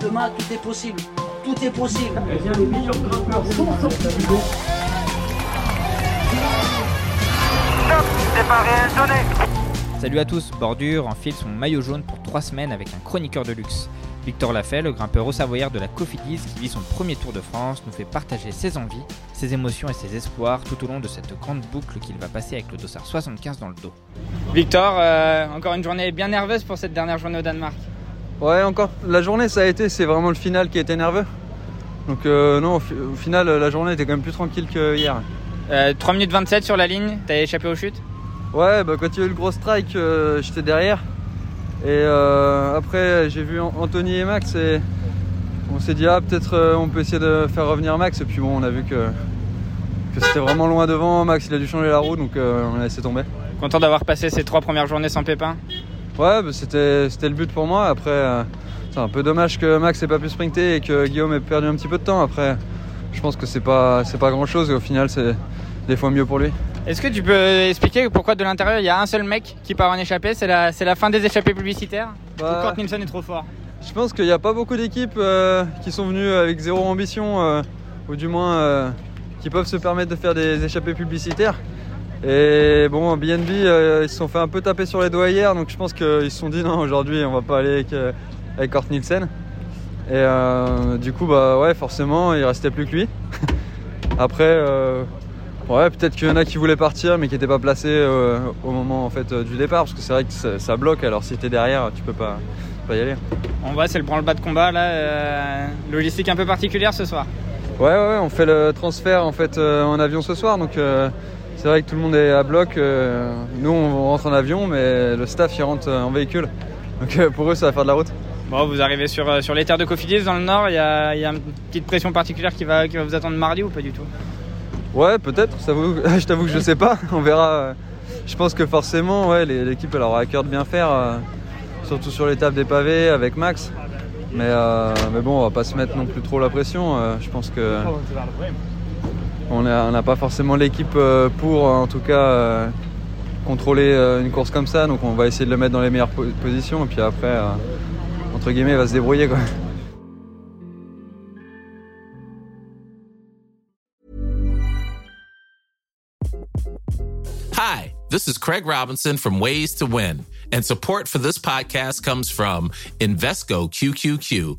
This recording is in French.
Demain, tout est possible. Tout est possible. Salut à tous, Bordure enfile son maillot jaune pour 3 semaines avec un chroniqueur de luxe. Victor Lafay, le grimpeur au Savoyard de la Cofidis qui vit son premier Tour de France, nous fait partager ses envies, ses émotions et ses espoirs tout au long de cette grande boucle qu'il va passer avec le dossard 75 dans le dos. Victor, euh, encore une journée bien nerveuse pour cette dernière journée au Danemark. Ouais, encore. La journée, ça a été, c'est vraiment le final qui a été nerveux. Donc, euh, non, au, fi- au final, la journée était quand même plus tranquille que hier. Euh, 3 minutes 27 sur la ligne, t'as échappé aux chutes Ouais, bah, quand il y a eu le gros strike, euh, j'étais derrière. Et euh, après, j'ai vu An- Anthony et Max et on s'est dit, ah, peut-être euh, on peut essayer de faire revenir Max. Et puis bon, on a vu que, que c'était vraiment loin devant. Max, il a dû changer la roue, donc euh, on a laissé tomber. Content d'avoir passé ces trois premières journées sans pépin? Ouais, bah, c'était c'était le but pour moi. Après, euh, c'est un peu dommage que Max ait pas pu sprinter et que Guillaume ait perdu un petit peu de temps. Après, je pense que c'est pas c'est pas grand chose et au final, c'est des fois mieux pour lui. Est-ce que tu peux expliquer pourquoi de l'intérieur il y a un seul mec qui part en échappée? C'est la, c'est la fin des échappées publicitaires? Bah, Ou Kurt Nielsen est trop fort? Je pense qu'il n'y a pas beaucoup d'équipes euh, qui sont venues avec zéro ambition, euh, ou du moins euh, qui peuvent se permettre de faire des échappées publicitaires. Et bon, BNB, euh, ils se sont fait un peu taper sur les doigts hier, donc je pense qu'ils se sont dit non, aujourd'hui on va pas aller avec, euh, avec Nielsen. Et euh, du coup, bah ouais, forcément, il restait plus que lui. Après, euh, ouais, peut-être qu'il y en a qui voulaient partir, mais qui n'étaient pas placés au moment en fait du départ, parce que c'est vrai que ça, ça bloque. Alors si t'es derrière, tu peux pas, pas y aller. On voit, c'est le branle-bas de combat là. logistique un peu particulière ce soir. Ouais, ouais, ouais, on fait le transfert en fait en avion ce soir, donc c'est vrai que tout le monde est à bloc. euh, nous, on rentre en avion, mais le staff il rentre euh, en véhicule. Donc euh, pour eux, ça va faire de la route. Bon, vous arrivez sur, sur les terres de Cofidis dans le nord. Il y a, il y a une petite pression particulière qui va, qui va vous attendre mardi ou pas du tout? Ouais, peut-être. ça vous- Je t'avoue que je sais pas. On verra. Je pense que forcément, ouais, l'équipe elle aura à cœur de bien faire, euh, surtout sur l'étape des pavés avec Max. Mais, euh, mais bon, on va pas se mettre non plus trop la pression. euh, je pense que on n'a pas forcément l'équipe euh, pour, en tout cas, euh, contrôler euh, une course comme ça. Donc on va essayer de le mettre dans les meilleures po- positions. Et puis après, entre guillemets, il va se débrouiller. Quoi. Hi, this is Craig Robinson from Ways to Win, and support for this podcast comes from Invesco QQQ,